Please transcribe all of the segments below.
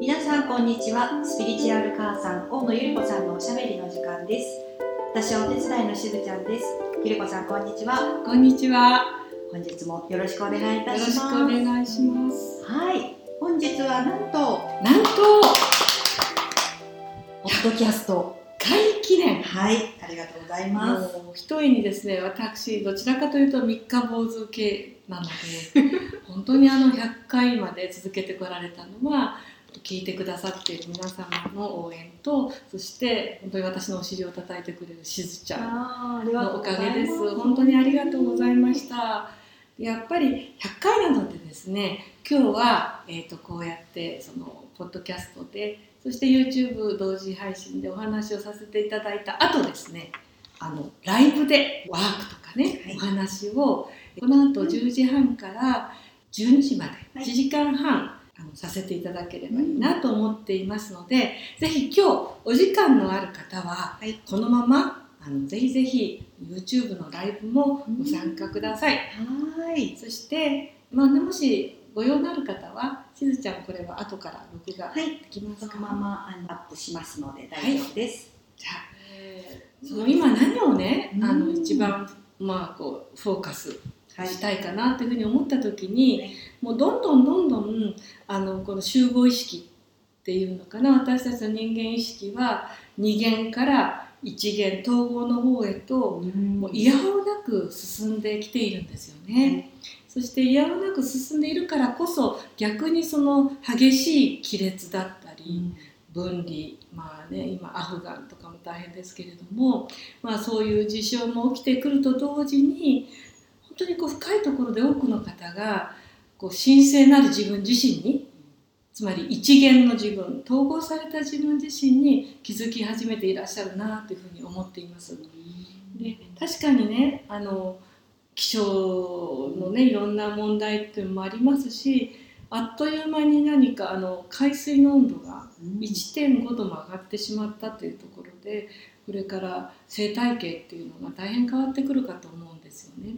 皆さんこんにちは。スピリチュアル母さん大野ゆり子さんのおしゃべりの時間です。私はお手伝いのしずちゃんです。ゆり子さんこんにちは。こんにちは。本日もよろしくお願いいたよろしくしますお願いします。はい。本日はなんとなんと、ポッドキャスト。会記念。はいありがとうございますもう一重にですね、私、どちらかというと三日坊主系なので、本当にあの100回まで続けてこられたのは、聞いてくださっている皆様の応援と、そして本当に私のお尻を叩いてくれるしずちゃんのおかげです。本当にありがとうございました。やっぱり100回なのでですね、今日は、えー、とこうやってそのポッドキャストで、そして YouTube 同時配信でお話をさせていただいた後ですね、あのライブでワークとかね、はい。お話をこの後10時半から12時まではい。1時間半、あのさせていただければいいなと思っていますので、ぜひ今日お時間のある方は、はい。このままあのぜひぜひ YouTube のライブもご参加ください。はい。そして、まあね、もしご用のある方は、しずちゃんこれは後から録画ではい。きますか、そのままあのアップしますので大丈夫です、じゃあ、その今何をね、あのうん一番まあこうフォーカスはいしたいかなっていうふうに思った時に、はい。もうどんどんどんどんあのこの集合意識っていうのかな？私たちの人間意識は二元から一元統合の方へともう嫌おなく進んできているんですよね。そして嫌おなく進んでいるからこそ逆にその激しい亀裂だったり、分離まあね今アフガンとかも大変ですけれども、まあ、そういう事象も起きてくると同時に本当にこう深いところで多くの方がこう神聖なる自分自身につまり一元の自分統合された自分自身に気づき始めていらっしゃるなというふうに思っています。で確かにねあの気象のねいろんな問題っていうのもありますしあっという間に何かあの海水の温度が1.5度も上がってしまったというところでこれから生態系っていうのが大変変わってくるかと思うんですよね。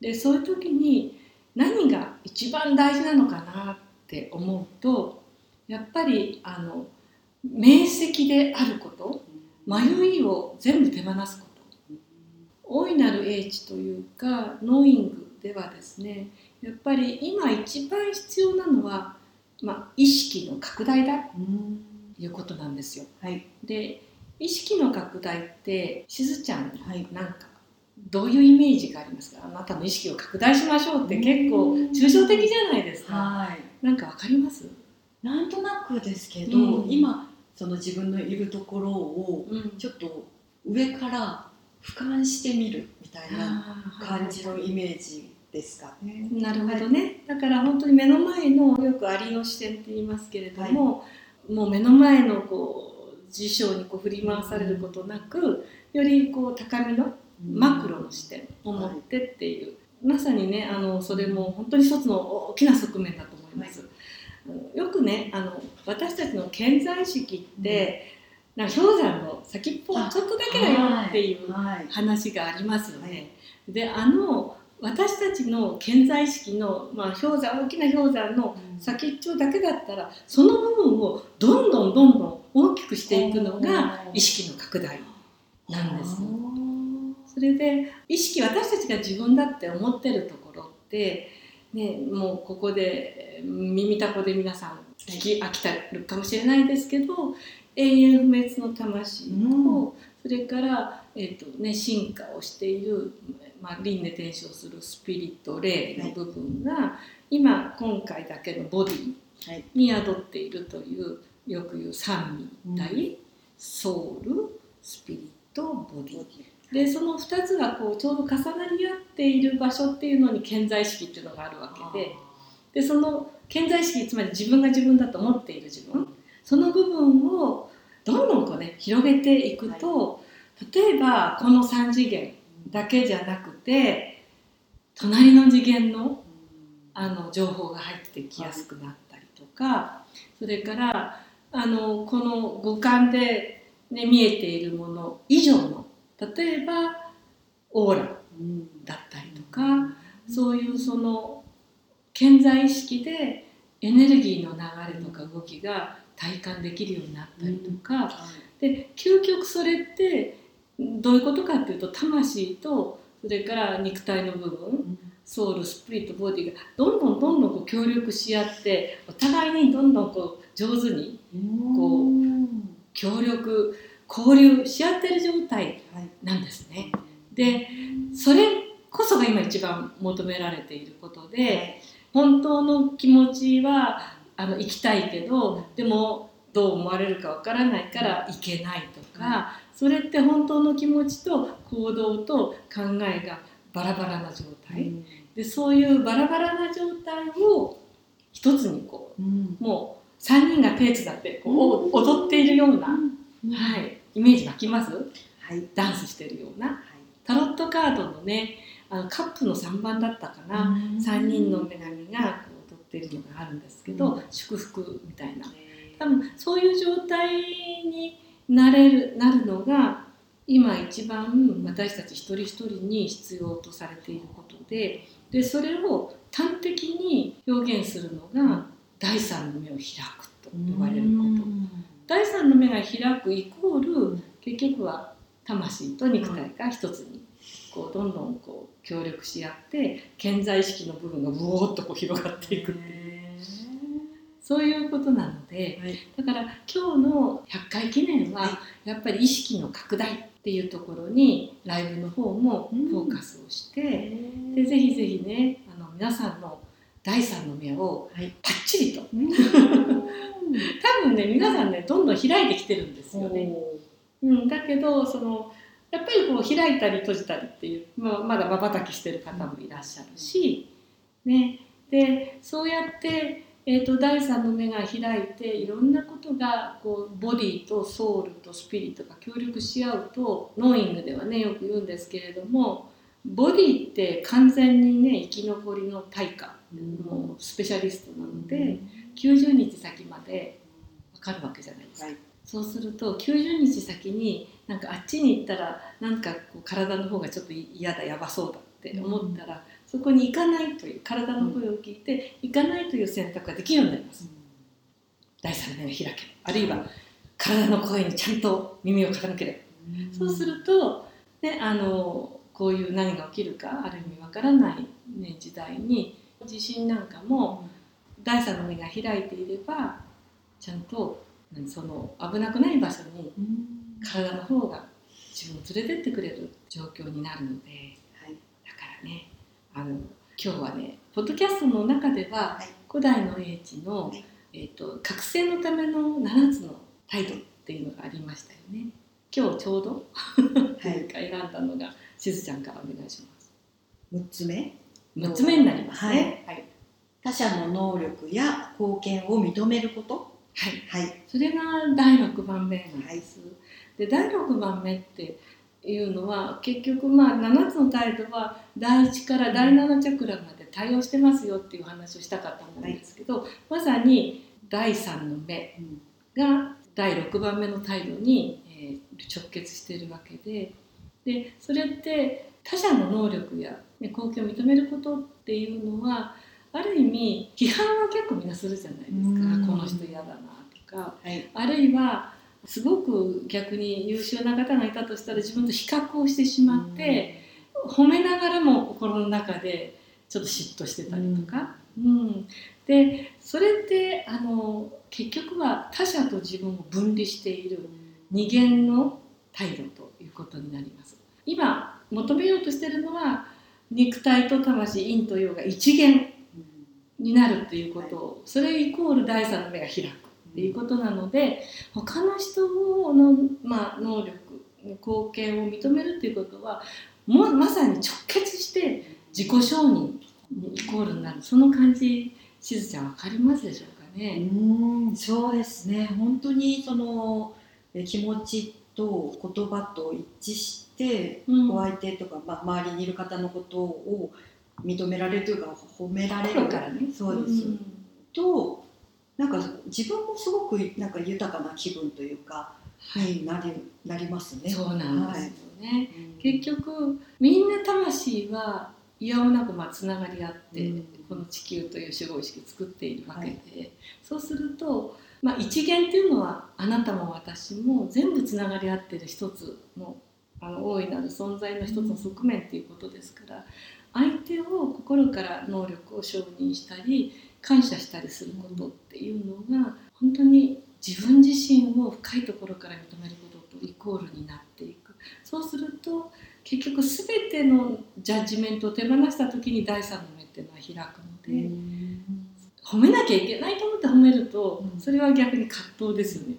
でそういう時に何が一番大事なのかなって思うとやっぱりあの明晰であること迷いを全部手放すこと大いなる英知というかノーイングではですねやっぱり今一番必要なのは、まあ、意識の拡大だということなんですよ。はい。で意識の拡大ってしずちゃんはい。なんかどういうイメージがありますか？あなたの意識を拡大しましょうって結構抽象的じゃないですか。はい。なんかわかります、なんとなくですけど、うん。今その自分のいるところをうん、ちょっと上から俯瞰してみるみたいな感じのイメージですかね。なるほどね、だから本当に目の前のよくアリの視点って言いますけれども、もう目の前のこう事象にこう振り回されることなくよりこう高みのマクロの視点を持ってっていう、まさにねあのそれも本当に一つの大きな側面だと思います。よくねあの私たちの健在意識って、なんか氷山の先っぽちょっとだけだよっていうはい話がありますよね。はいであの私たちの健在意識の、まあ、氷山大きな氷山の先っちょだけだったらその部分をどんどんどんどん大きくしていくのが意識の拡大なんですよ。それで意識私たちが自分だって思ってるところって、ね、もうここで耳たこで皆さん聞き飽きたるかもしれないですけど永遠不滅の魂と、うん。それから、えーとね、進化をしている、まあ、輪廻転生するスピリット霊の部分が、今今回だけのボディはい。に宿っているというよく言う三位一体、ソウルスピリットボディ。でその2つがこうちょうど重なり合っている場所っていうのに健在意識っていうのがあるわけで。でその健在意識つまり自分が自分だと思っている自分その部分をどんどんこうね広げていくと、例えばこの3次元だけじゃなくて隣の次元のあの情報が入ってきやすくなったりとかそれからあのこの五感で、ね、見えているもの以上の例えばオーラだったりとかそそういうその健在意識でエネルギーの流れとか動きが体感できるようになったりとか、で究極それってどういうことかっていうと魂とそれから肉体の部分ソウルスプリットボディがどんどんどんどんこう協力し合ってお互いにどんどんこう上手にこう協力交流し合ってる状態なんですね。でそれこそが今一番求められていることで本当の気持ちはあの行きたいけどでもどう思われるかわからないから行けないとか、それって本当の気持ちと行動と考えがバラバラな状態、でそういうバラバラな状態を一つにこう、もう3人が手つだってこう、踊っているような、はい、イメージ湧きます？はい。ダンスしてるような？タロットカードのねあのカップの3番だったかな、3人の女神がってるのがあるんですけど、うん。祝福みたいな。多分そういう状態になれるなるのが今一番私たち一人一人に必要とされていることででそれを端的に表現するのが第三の目を開くと呼ばれること。第三の目が開くイコール結局は魂と肉体が一つにこうどんどんこう協力し合って健在意識の部分がブオーっとこう広がっていくっていう。そういうことなのではい。だから今日の100回記念ははやっぱり意識の拡大っていうところにライブの方もフォーカスをして、でぜひぜひねあの皆さんの第三の目をはい。パッチリと。多分ね皆さんねどんどん開いてきてるんですよね。うん、だけどそのやっぱりこう開いたり閉じたりっていう、まあ、まだまばたきしてる方もいらっしゃるし、ね、でそうやって、えー、と第三の目が開いていろんなことがこうボディとソウルとスピリットが協力し合うとノーイングではねよく言うんですけれどもボディって完全にね生き残りの対価もうスペシャリストなので90日先まで分かるわけじゃないですか。はいそうすると90日先になんかあっちに行ったらなんかこう体の方がちょっと嫌だやばそうだって思ったら、そこに行かないという体の声を聞いて行かないという選択ができるようになります。第三の目を開けあるいは体の声にちゃんと耳を傾けるそうすると、ね、あのこういう何が起きるかある意味わからない、ね、時代に地震なんかも第三の目が開いていればちゃんとうんその危なくない場所に体の方が自分を連れてってくれる状況になるのではい。だからねあの今日はねポッドキャストの中では、はい。古代の英知の、はい。えー、と覚醒のための7つの態度っていうのがありましたよね。今日ちょうど、はい。選んだのがしずちゃんからお願いします。6つ目？6つ目になりますね。はい、他者の能力や貢献を認めることはい。はい。それが第6番目なんです。で第6番目っていうのは結局まあ7つの態度は第1から第7チャクラまで対応してますよっていう話をしたかったんですけど、まさに第3の目が第6番目の態度に、えー直結しているわけででそれって他者の能力や、ね、貢献を認めることっていうのはある意味批判は結構みんなするじゃないですか。うん。この人嫌だなとか。はい。あるいはすごく逆に優秀な方がいたとしたら自分と比較をしてしまって、褒めながらも心の中でちょっと嫉妬してたりとか、うん。でそれってあの結局は他者と自分を分離している二元の態度ということになります。今求めようとしているのは肉体と魂陰と陽が一元になるっていうこと。をそれイコール第三の目が開くっていうことなので他の人の、まあ、能力貢献を認めるっていうことはもうまさに直結して自己承認にイコールになる。その感じしずちゃん分かりますでしょうかうね。んそうですね。本当にそのえ気持ちと言葉と一致して、うん。お相手とか、まあ、周りにいる方のことを認められるというか褒められる心からね。そうです、ん。となんか自分もすごくなんか豊かな気分というか、はい、なりなりますね。そうなんですよね。うん。結局みんな魂はいやおなくまあつながり合って、うん。この地球という守護意識を作っているわけで、そうすると、まあ、一元っていうのはあなたも私も全部つながり合ってる一つのあの大いなる存在の一つの側面っていうことですから相手を心から能力を承認したり感謝したりすることっていうのが本当に自分自身を深いところから認めることとイコールになっていく。そうすると結局全てのジャッジメントを手放した時に第三の目っていうのは開くので、褒めなきゃいけないと思って褒めるとうん。それは逆に葛藤ですよね。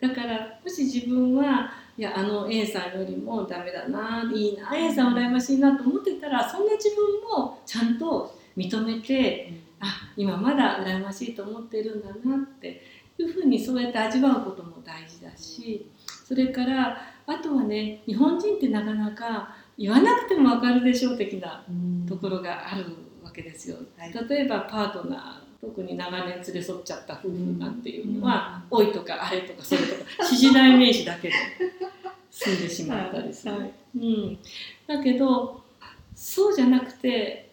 だからもし自分はいやあの A さんよりもダメだないいな A さん羨ましいなと思ってたらそんな自分もちゃんと認めてあ今まだ羨ましいと思ってるんだなっていうふうにそうやって味わうことも大事だしそれからあとはね日本人ってなかなか言わなくても分かるでしょう的なところがあるわけですよ。はい。例えばパートナー特に長年連れ添っちゃった夫婦なんていうのは「おい」とか「あれ」とか「それ」とか指示代名詞だけで済んでしまったりする。はい。うん、だけどそうじゃなくて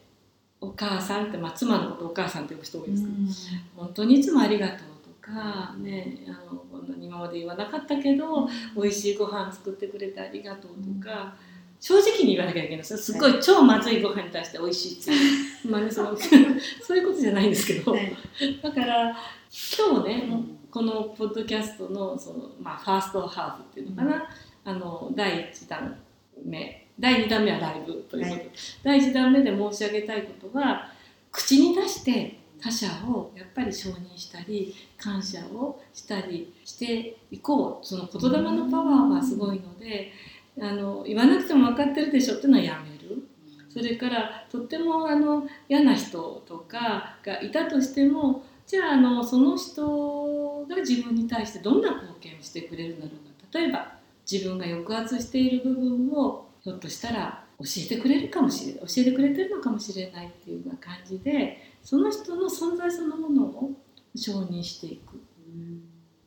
お母さんって、まあ、妻のことをお母さんって呼ぶ人多いですけど、本当にいつもありがとうとか、ね、あのこんなに今まで言わなかったけど美味しいご飯作ってくれてありがとうとか、正直に言わなきゃいけない。ですよすっごい超まずいご飯に対して美味しいっていう、まあね、その そういうことじゃないんですけど、はい。だから今日ね、このポッドキャストのその、まあ、ファーストハーフっていうのかな、あの第1弾目。第2弾目はライブということで、はい。第1弾目で申し上げたいことは口に出して他者をやっぱり承認したり感謝をしたりしていこう。その言霊のパワーはすごいのであの言わなくても分かってるでしょっていうのはやめる。それからとってもあの嫌な人とかがいたとしてもじゃああのその人が自分に対してどんな貢献をしてくれるんだろうか例えば自分が抑圧している部分をひょっとしたら教えてくれるかもしれない教えてくれてるのかもしれないっていうような感じでその人の存在そのものを承認していく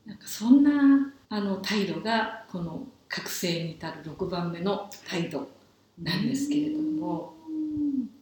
なんかそんなあの態度がこの覚醒に至る6番目の態度なんですけれども。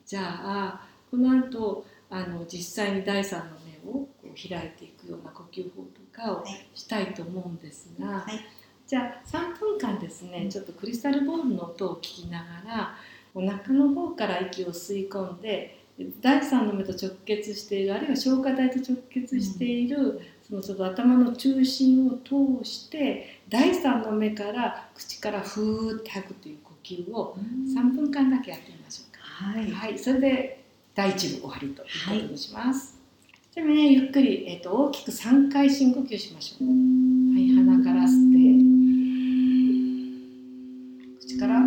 じゃあこの後あの実際に第三の目をこう開いていくような呼吸法とかをはいしたいと思うんですが、はい。じゃあ3分間ですね。ちょっとクリスタルボールの音を聞きながらお腹の方から息を吸い込んで第三の目と直結しているあるいは消化体と直結している、そのちょっと頭の中心を通して第三の目から口からふーって吐くという呼吸を3分間だけやってみましょうか。はいはい、それで第一部終わりということにします。じゃあね、ゆっくり、えっ、と、大きく3回深呼吸しましょう。はい、鼻から吸って。口から。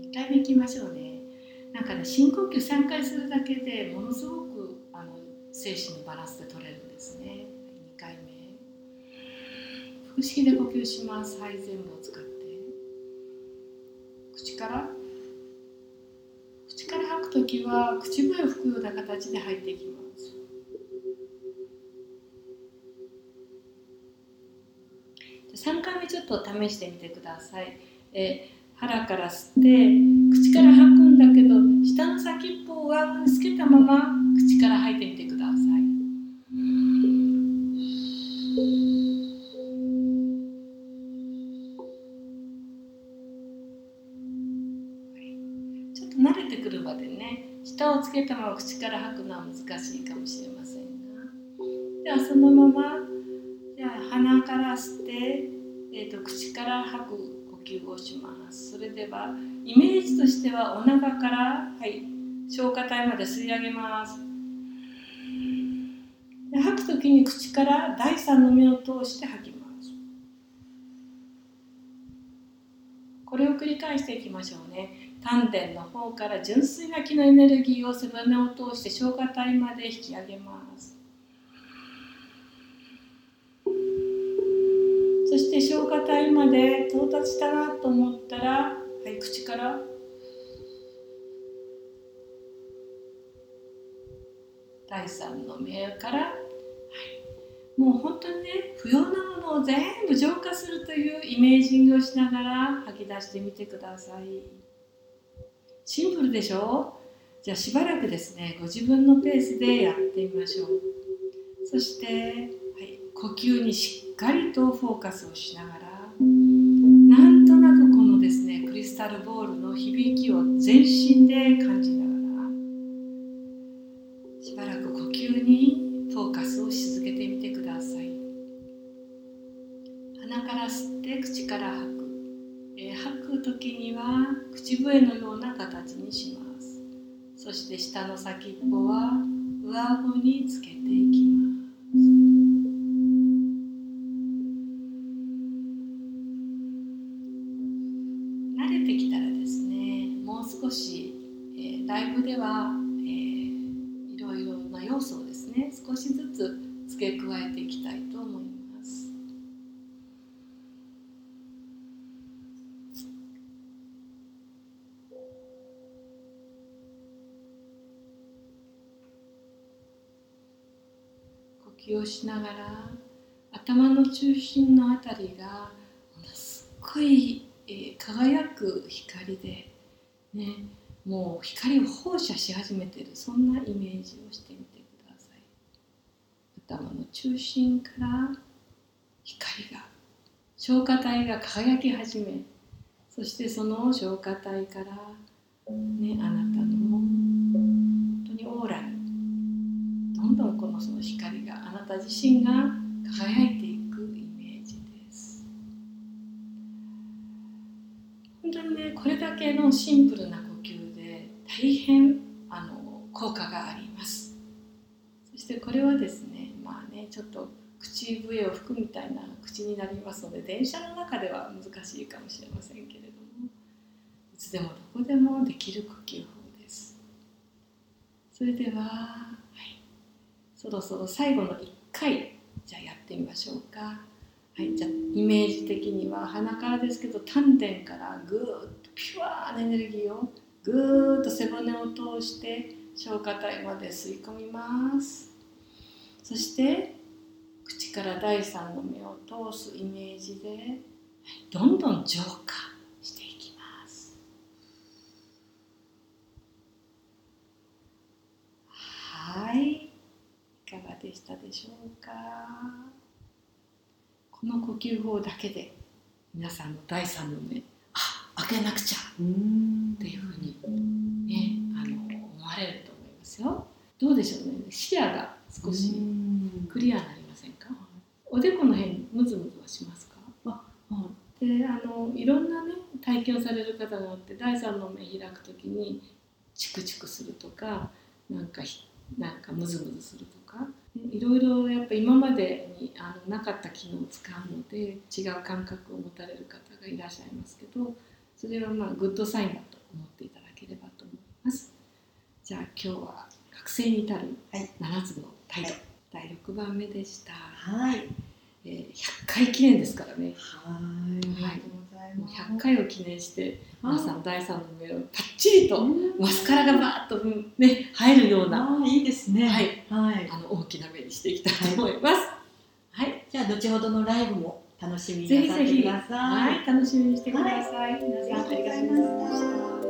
2回目いきましょうね。なんかね、深呼吸3回するだけでものすごくあの精神のバランスで取れるんですね。2回目。腹式で呼吸します。はい、全部を使って。口から？口から吐くときは口笛を吹くような形で吐いていきます。3回目ちょっと試してみてください。え腹から吸って口から吐くんだけど下の先っぽを上顎につけたまま口から吐いてみてください。ちょっと慣れてくるまでね下をつけたまま口から吐くのは難しいかもしれませんがではそのままします？それではイメージとしてはお腹から、はい、消化体まで吸い上げます。で吐く時に口から第三の目を通して吐きます。これを繰り返していきましょうね。丹田の方から純粋な気のエネルギーを背骨を通して消化体まで引き上げます。そして消化体まで到達したなと思ったら、はい、口から。第三の目から、はい、もう本当にね不要なものを全部浄化するというイメージングをしながら吐き出してみてください。シンプルでしょ？じゃあしばらくですねご自分のペースでやってみましょう。そして、呼吸にしっかりとフォーカスをしながらなんとなくこのですねクリスタルボールの響きを全身で感じながらしばらく呼吸にフォーカスをし続けてみてください。鼻から吸って口から吐く、えー、吐く時には口笛のような形にします。そして下の先っぽは上顎につけていきます。は、えー、いろいろな要素をですね少しずつ付け加えていきたいと思います。呼吸をしながら頭の中心のあたりがものすごい、えー、輝く光でね、もう光を放射し始めてるそんなイメージをしてみてください。頭の中心から光が消化体が輝き始めそしてその消化体から、ね、あなたの本当にオーラに。どんどんこのその光があなた自身が輝いていくイメージです。本当にねこれだけのシンプルな大変あの効果があります。そしてこれはですねまあねちょっと口笛を吹くみたいな口になりますので電車の中では難しいかもしれませんけれどもいつでもどこでもできる呼吸法です。それでは、はい、そろそろ最後の1回じゃあやってみましょうか。はい、じゃあイメージ的には鼻からですけど丹田からぐーっとピュアなエネルギーをぐーっと背骨を通して消化体まで吸い込みます。そして口から第三の目を通すイメージで、どんどん浄化していきます。はいいかがでしたでしょうか。この呼吸法だけで皆さんの第三の目あ開けなくちゃっていうふうにねあの思われると思いますよ。どうでしょうね。視野が少しクリアになりませんか？おでこの辺ムズムズはしますか？あ、であのいろんなね体験をされる方があって第三の目開く時にチクチクするとかなんかなんかムズムズするとかいろいろやっぱ今までにあのなかった機能を使うので違う感覚を持たれる方がいらっしゃいますけどそれはまあグッドサインだと思っていただければと思います。じゃあ今日は覚醒に至る7つの態度、はい、第6番目でした。はい、えー、100回記念ですからね。はい。はい。もう100回を記念して皆さん第3の目をパッチリとマスカラがバーッと、ね、入るようないいですね、はい、はい、あの大きな目にしていきたいと思います、はい、じゃあ後ほどのライブも楽しみになさってください。はい、楽しみにしてください、皆さんありがとうございました